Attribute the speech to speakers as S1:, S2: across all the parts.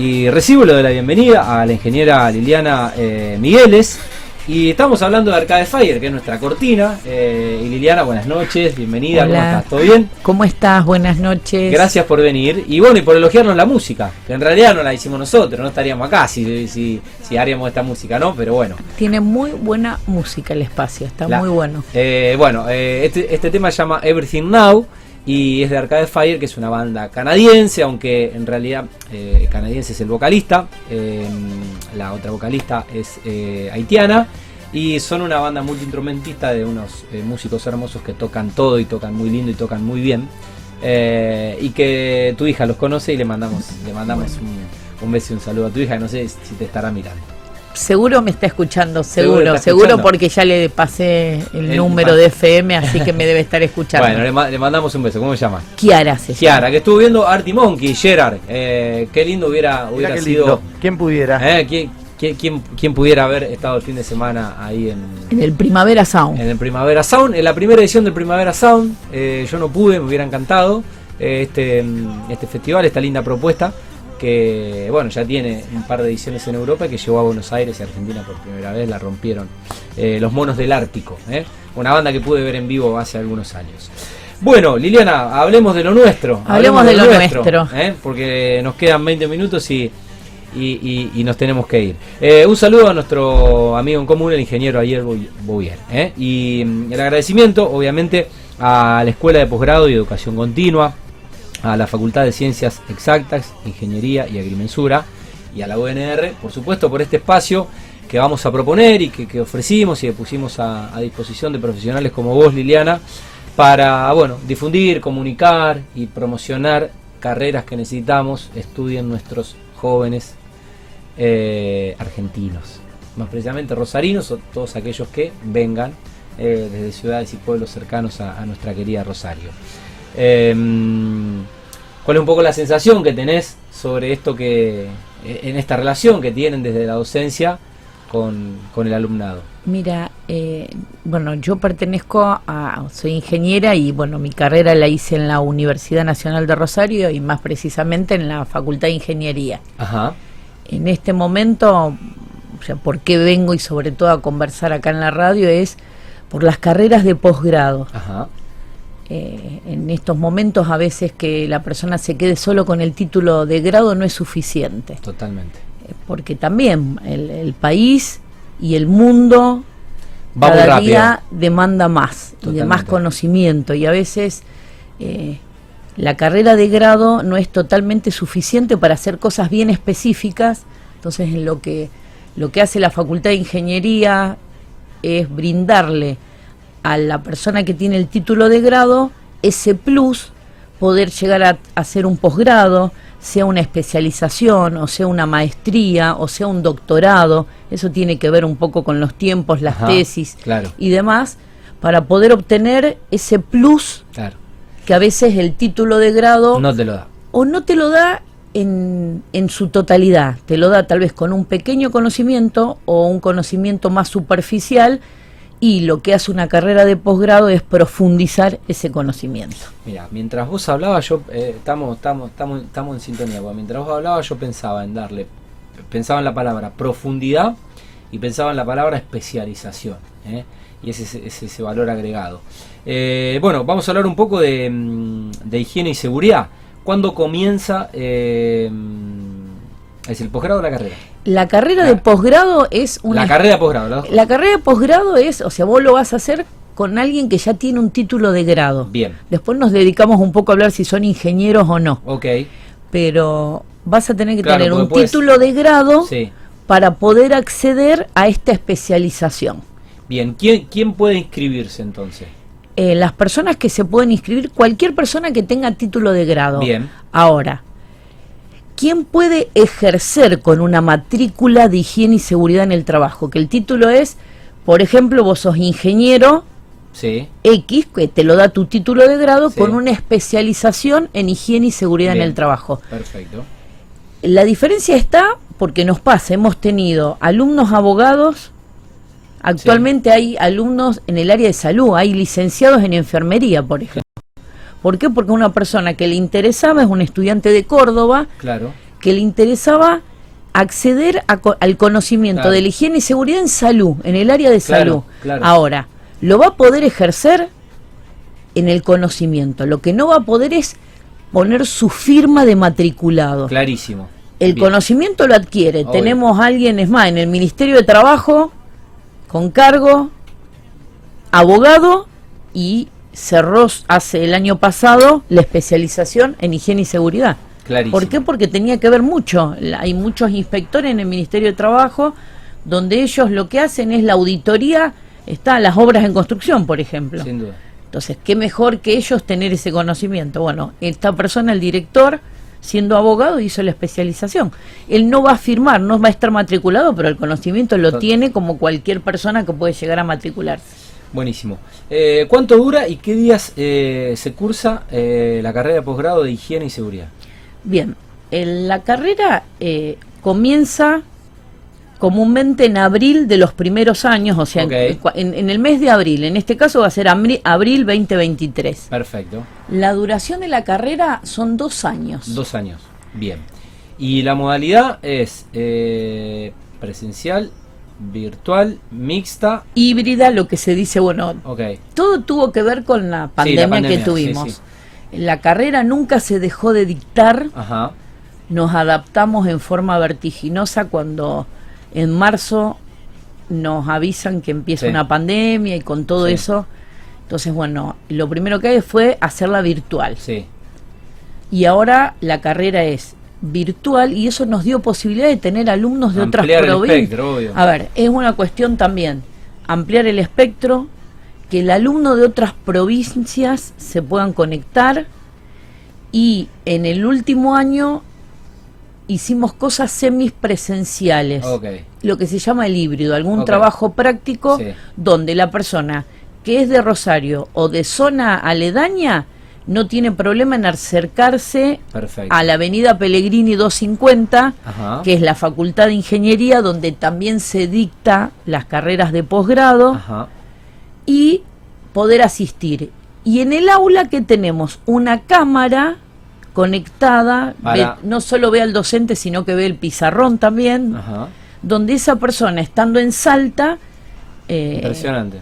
S1: Y recibo lo de la bienvenida a la ingeniera Liliana eh, Migueles. Y estamos hablando de Arcade Fire, que es nuestra cortina. Eh, y Liliana, buenas noches, bienvenida, ¿cómo estás? ¿Todo bien?
S2: ¿Cómo estás? Buenas noches.
S1: Gracias por venir. Y bueno, y por elogiarnos la música, que en realidad no la hicimos nosotros, no estaríamos acá si, si, si haríamos esta música, ¿no? Pero bueno.
S2: Tiene muy buena música el espacio, está
S1: La-
S2: muy bueno.
S1: Eh, bueno, eh, este, este tema se llama Everything Now y es de Arcade Fire, que es una banda canadiense, aunque en realidad eh, canadiense es el vocalista, eh, la otra vocalista es eh, haitiana y son una banda multiinstrumentista de unos eh, músicos hermosos que tocan todo y tocan muy lindo y tocan muy bien. y que tu hija los conoce y le mandamos, le mandamos un, un beso y un saludo a tu hija, no sé si te estará mirando.
S2: Seguro me está escuchando,
S1: Seguro
S2: seguro,
S1: escuchando.
S2: porque ya le pasé el,
S1: El
S2: número de FM, así que me debe estar escuchando.
S1: Bueno, le, ma- le mandamos un beso, ¿cómo se llama?
S2: Kiara se llama.
S1: Kiara, que estuvo viendo Artie Monkey, Gerard. Eh, qué lindo hubiera, hubiera
S3: qué
S1: sido.
S3: lindo. ¿Quién pudiera?
S1: Eh, ¿quién, quién, quién- quién pudiera haber estado el fin de semana ahí en,
S2: En el Primavera Sound.
S1: en el Primavera Sound? En la primera edición del Primavera Sound, eh, yo no pude, me hubiera encantado eh, este, este festival, esta linda propuesta. Que bueno, ya tiene un par de ediciones en Europa y que llegó a Buenos Aires y Argentina por primera vez, la rompieron eh, los monos del Ártico, eh, una banda que pude ver en vivo hace algunos años. Bueno, Liliana, hablemos de lo nuestro.
S2: Hablemos de lo nuestro.
S1: ¿eh? porque nos quedan 20 minutos y, y, y- y nos tenemos que ir. Un saludo a nuestro amigo en común, el ingeniero Ayer Bou- Bouvier. Y mm, el agradecimiento, obviamente, a la Escuela de Posgrado y Educación Continua, a la Facultad de Ciencias Exactas, Ingeniería y Agrimensura, y a la UNR, por supuesto, por este espacio que vamos a proponer y que, que ofrecimos y que pusimos a, disposición de profesionales como vos, Liliana, para bueno, difundir, comunicar y promocionar carreras que necesitamos, estudien nuestros jóvenes eh, argentinos, más precisamente rosarinos o todos aquellos que vengan eh, desde ciudades y pueblos cercanos a nuestra querida Rosario. Eh, ¿Cuál es un poco la sensación que tenés sobre esto que, eh, en esta relación que tienen desde la docencia con, con el alumnado?
S2: Mira, eh, bueno, yo pertenezco a, soy ingeniera y bueno, mi carrera la hice en la Universidad Nacional de Rosario y más precisamente en la Facultad de Ingeniería.
S1: Ajá,
S2: En este momento, o sea, por qué vengo y sobre todo a conversar acá en la radio es por las carreras de posgrado.
S1: ajá,
S2: Eh, en estos momentos a veces que la persona se quede solo con el título de grado no es suficiente,
S1: totalmente.
S2: eh, porque también el, el país y el mundo
S1: Va
S2: cada día demanda más y de más conocimiento. Y a veces eh, la carrera de grado no es totalmente suficiente para hacer cosas bien específicas. Entonces en lo que lo que hace la facultad de ingeniería es brindarle a la persona que tiene el título de grado ese plus poder llegar a hacer un posgrado sea una especialización o sea una maestría o sea un doctorado eso tiene que ver un poco con los tiempos las
S1: Ajá,
S2: tesis
S1: claro.
S2: y demás para poder obtener ese plus
S1: Claro,
S2: que a veces el título de grado
S1: no te lo da.
S2: o no te lo da en, en su totalidad, te lo da tal vez con un pequeño conocimiento o un conocimiento más superficial y lo que hace una carrera de posgrado es profundizar ese conocimiento.
S1: Mira, mientras vos hablabas, yo eh, estamos, estamos, estamos, estamos en sintonía. mientras vos hablabas, yo pensaba en darle, pensaba en la palabra profundidad y pensaba en la palabra especialización. ¿eh? Y ese es ese, valor agregado. Eh, bueno, vamos a hablar un poco de, mm, de higiene y seguridad. ¿Cuándo comienza eh, es el posgrado o la carrera?
S2: La carrera de posgrado es una...
S1: La carrera de posgrado. ¿no?
S2: La carrera de posgrado es, o sea, vos lo vas a hacer con alguien que ya tiene un título de grado.
S1: Bien,
S2: Después nos dedicamos un poco a hablar si son ingenieros o no,
S1: ok.
S2: pero vas a tener que
S1: Claro,
S2: tener un
S1: puedes-
S2: título de grado
S1: Sí.
S2: para poder acceder a esta especialización.
S1: Bien, ¿quién, quién puede inscribirse entonces?
S2: Eh, las personas que se pueden inscribir, cualquier persona que tenga título de grado.
S1: Bien.
S2: Ahora, ¿quién puede ejercer con una matrícula de higiene y seguridad en el trabajo? Que el título es, por ejemplo, vos sos ingeniero
S1: Sí.
S2: X, que te lo da tu título de grado,
S1: Sí.
S2: con una especialización en higiene y seguridad
S1: Bien.
S2: en el trabajo.
S1: Perfecto.
S2: La diferencia está porque nos pasa, hemos tenido alumnos abogados, actualmente hay alumnos en el área de salud, hay licenciados en enfermería, por ejemplo. ¿Por qué? Porque una persona que le interesaba es un estudiante de Córdoba
S1: Claro.
S2: que le interesaba acceder al conocimiento de la higiene y seguridad en salud, en el área de salud. Ahora, lo va a poder ejercer en el conocimiento. Lo que no va a poder es poner su firma de matriculado.
S1: Clarísimo.
S2: El conocimiento lo adquiere. Tenemos a alguien, es más, en el Ministerio de Trabajo, con cargo, abogado y cerró hace el año pasado la especialización en higiene y seguridad. ¿Por qué? Porque tenía que ver mucho. Hay muchos inspectores en el Ministerio de Trabajo donde ellos lo que hacen es la auditoría, está las obras en construcción, por ejemplo.
S1: Sin duda.
S2: Entonces, ¿qué mejor que ellos tener ese conocimiento? Bueno, esta persona, el director, siendo abogado, hizo la especialización. Él no va a firmar, no va a estar matriculado, pero el conocimiento lo tiene como cualquier persona que puede llegar a matricularse.
S1: Buenísimo. Eh, ¿Cuánto dura y qué días eh, se cursa eh, la carrera de posgrado de higiene y seguridad?
S2: Bien, la carrera eh, comienza comúnmente en abril de los primeros años, o sea, en, el mes de abril. En este caso va a ser abril, 2023.
S1: Perfecto.
S2: La duración de la carrera son dos años.
S1: Dos años, bien. Y la modalidad es eh, presencial, virtual, mixta.
S2: Híbrida, lo que se dice, bueno, todo tuvo que ver con la pandemia, que tuvimos. La carrera nunca se dejó de dictar. Nos adaptamos en forma vertiginosa cuando en marzo nos avisan que empieza una pandemia y con todo eso. Entonces, bueno, lo primero que hay fue hacerla virtual.
S1: Sí.
S2: Y ahora la carrera es virtual y eso nos dio posibilidad de tener alumnos de otras provincias. A ver, es una cuestión también ampliar el espectro, que el alumno de otras provincias se puedan conectar y en el último año hicimos cosas semipresenciales, lo que se llama el híbrido, algún trabajo práctico donde la persona que es de Rosario o de zona aledaña no tiene problema en acercarse a la avenida Pellegrini 250, que es la Facultad de Ingeniería, donde también se dicta las carreras de posgrado y poder asistir. Y en el aula que tenemos una cámara conectada, no solo ve al docente, sino que ve el pizarrón también, donde esa persona, estando en Salta,
S1: eh, Impresionante.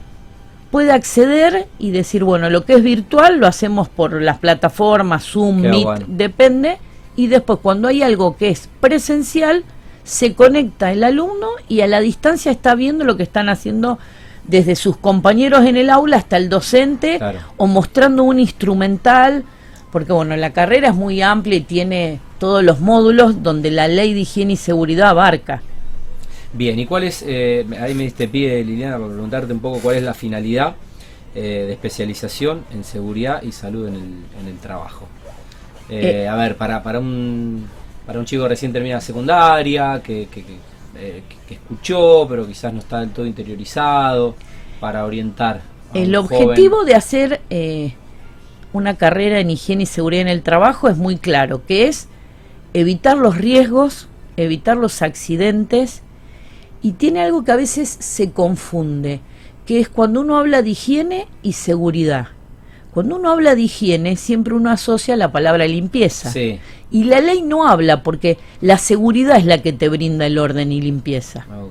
S2: Puede acceder y decir, bueno, lo que es virtual lo hacemos por las plataformas, Zoom, Meet, depende, y después cuando hay algo que es presencial, se conecta el alumno y a la distancia está viendo lo que están haciendo desde sus compañeros en el aula hasta el docente o mostrando un instrumental, porque bueno, la carrera es muy amplia y tiene todos los módulos donde la ley de higiene y seguridad abarca.
S1: Bien, ¿y cuál es, eh, ahí me diste pie Liliana para preguntarte un poco cuál es la finalidad eh, de especialización en seguridad y salud en el, en el trabajo? Eh, a ver, para, para, un, para un chico recién terminada secundaria, que, que eh, que, escuchó, pero quizás no está del todo interiorizado, para orientar.
S2: El objetivo de hacer eh, una carrera en higiene y seguridad en el trabajo es muy claro, que es evitar los riesgos, evitar los accidentes, y tiene algo que a veces se confunde, que es cuando uno habla de higiene y seguridad. Cuando uno habla de higiene, siempre uno asocia la palabra limpieza. Y la ley no habla porque la seguridad es la que te brinda el orden y limpieza. Ah,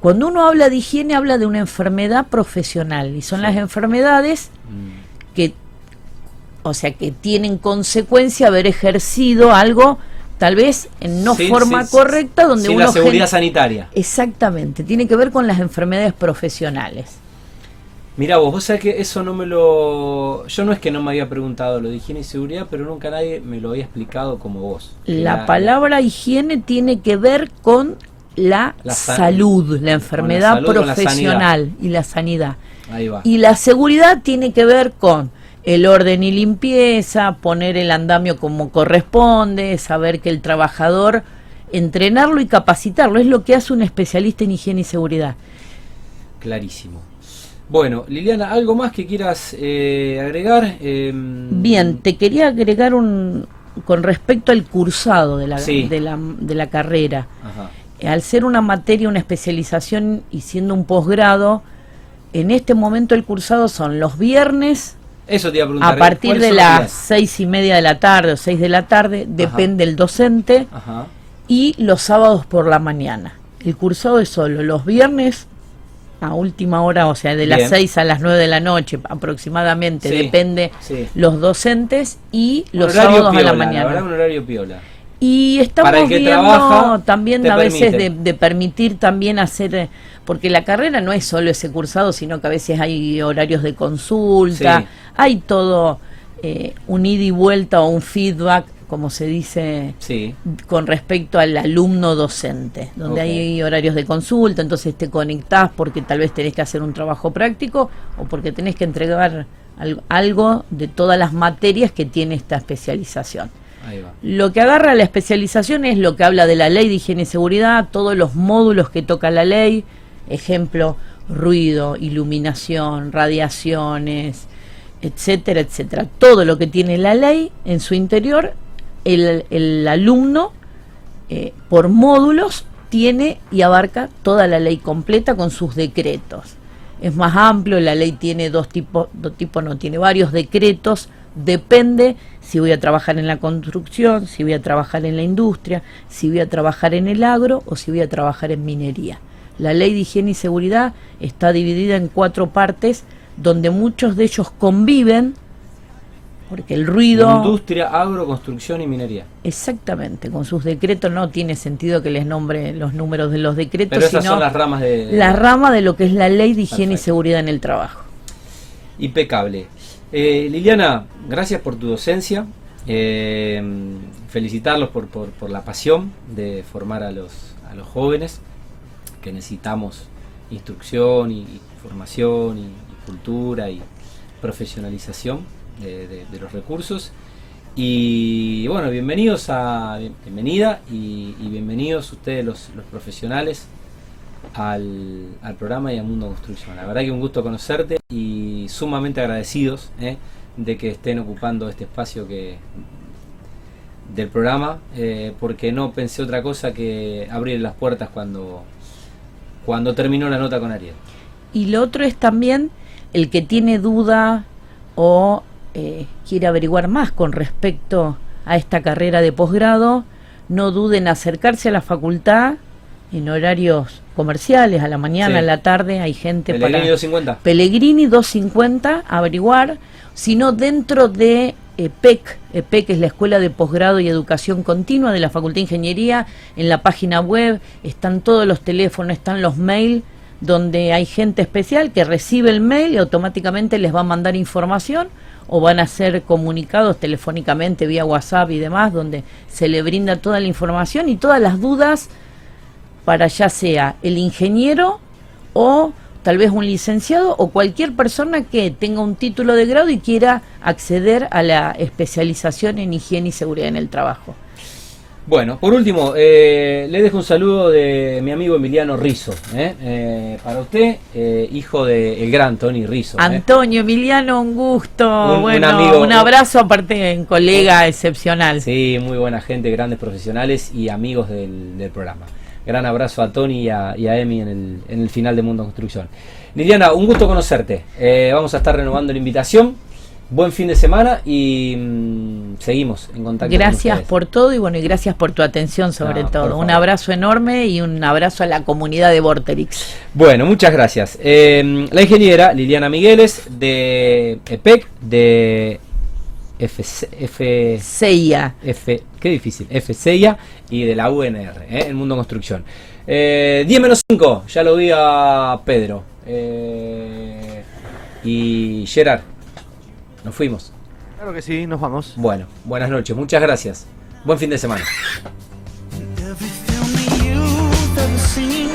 S2: Cuando uno habla de higiene, habla de una enfermedad profesional. Y son las enfermedades mm. que, o sea, que tienen consecuencia haber ejercido algo tal vez en no forma correcta donde
S1: uno la seguridad sanitaria
S2: exactamente tiene que ver con las enfermedades profesionales
S1: Mira vos, vos sabés que eso no me lo... Yo no es que no me había preguntado lo de higiene y seguridad, pero nunca nadie me lo había explicado como vos.
S2: La, palabra higiene tiene que ver con la, salud, la enfermedad profesional y la sanidad.
S1: Ahí va.
S2: Y la seguridad tiene que ver con el orden y limpieza, poner el andamio como corresponde, saber que el trabajador, entrenarlo y capacitarlo, es lo que hace un especialista en higiene y seguridad.
S1: Clarísimo. Bueno, Liliana, ¿algo más que quieras eh, agregar?
S2: Em, Bien, te quería agregar un con respecto al cursado de la, de la, de la carrera. Al ser una materia, una especialización y siendo un posgrado, en este momento el cursado son los viernes
S1: Eso te iba a preguntar.
S2: A
S1: ¿eh?
S2: partir
S1: ¿Cuáles
S2: de las seis y media de la tarde o seis de la tarde, depende el docente,
S1: Ajá.
S2: y los sábados por la mañana. El cursado es solo los viernes a última hora, o sea, de
S1: Bien.
S2: las 6 a las 9 de la noche aproximadamente,
S1: Sí,
S2: depende
S1: sí.
S2: los docentes y los sábados a la
S1: piola,
S2: mañana.
S1: verdad, un horario piola.
S2: Y estamos viendo
S1: trabaja,
S2: también a veces de, permitir también hacer, eh, porque la carrera no es solo ese cursado, sino que a veces hay horarios de consulta,
S1: Sí.
S2: hay todo eh, un ida y vuelta o un feedback, como se dice,
S1: Sí.
S2: con respecto al alumno docente, donde hay horarios de consulta, entonces te conectás porque tal vez tenés que hacer un trabajo práctico o porque tenés que entregar al- algo de todas las materias que tiene esta especialización. Lo que agarra la especialización es lo que habla de la ley de higiene y seguridad, todos los módulos que toca la ley, ejemplo, ruido, iluminación, radiaciones, etcétera, etcétera. Todo lo que tiene la ley en su interior, el, el alumno, eh, por módulos, tiene y abarca toda la ley completa con sus decretos. Es más amplio, la ley tiene dos tipos, dos tipos no, tiene varios decretos, depende si voy a trabajar en la construcción, si voy a trabajar en la industria, si voy a trabajar en el agro o si voy a trabajar en minería. La ley de higiene y seguridad está dividida en cuatro partes donde muchos de ellos conviven, porque el ruido...
S1: Industria, agro, construcción y minería.
S2: Exactamente, con sus decretos no tiene sentido que les nombre los números de los decretos,
S1: Pero esas
S2: sino
S1: son las ramas de...
S2: la rama de lo que es la ley de higiene y seguridad en el trabajo.
S1: Impecable. Eh, Liliana, gracias por tu docencia. Eh, felicitarlos por, por, por la pasión de formar a los, a los jóvenes, que necesitamos instrucción y, formación y, cultura y profesionalización de los recursos. Y bueno, bienvenidos a bienvenida y, y bienvenidos ustedes los, los profesionales al, al programa y al Mundo Construcción. La verdad que un gusto conocerte y sumamente agradecidos ¿eh? de que estén ocupando este espacio que del programa, eh, porque no pensé otra cosa que abrir las puertas cuando, cuando terminó la nota con Ariel.
S2: Y lo otro es también el que tiene duda o eh, quiere averiguar más con respecto a esta carrera de posgrado, no duden en acercarse a la facultad en horarios comerciales, a la mañana,
S1: Sí.
S2: a la tarde, hay gente
S1: Pellegrini
S2: para...
S1: 250.
S2: Pellegrini 250, averiguar, sino dentro de EPEC, EPEC es la Escuela de Posgrado y Educación Continua de la Facultad de Ingeniería, en la página web están todos los teléfonos, están los mails, donde hay gente especial que recibe el mail y automáticamente les va a mandar información o van a ser comunicados telefónicamente vía WhatsApp y demás, donde se le brinda toda la información y todas las dudas para ya sea el ingeniero o tal vez un licenciado o cualquier persona que tenga un título de grado y quiera acceder a la especialización en higiene y seguridad en el trabajo.
S1: Bueno, por último, eh, le dejo un saludo de mi amigo Emiliano Rizo, ¿eh? Eh, para usted, eh, hijo del gran Tony Rizo. ¿eh?
S2: Antonio, Emiliano, un gusto.
S1: Un- un
S2: bueno,
S1: amigo.
S2: un abrazo aparte, un colega excepcional.
S1: Sí, muy buena gente, grandes profesionales y amigos del, del programa. Gran abrazo a Tony y a, y a Emi en el, en el final de Mundo Construcción. Liliana, un gusto conocerte. Eh, vamos a estar renovando la invitación. Buen fin de semana y mm, seguimos en contacto. con
S2: Gracias por todo y bueno, y gracias por tu atención sobre
S1: No,
S2: todo. Un abrazo enorme y un abrazo a la comunidad de Vorterix.
S1: Bueno, muchas gracias. Eh, la ingeniera Liliana Migueles de EPEC, de FC, F,
S2: Seia.
S1: F, qué difícil, FCIA y de la UNR, ¿eh? el Mundo Construcción. Eh, 10 menos 5, ya lo vi a Pedro. Eh, y Gerard, nos fuimos.
S3: Claro que sí, nos vamos.
S1: Bueno, buenas noches, muchas gracias. Buen fin de semana.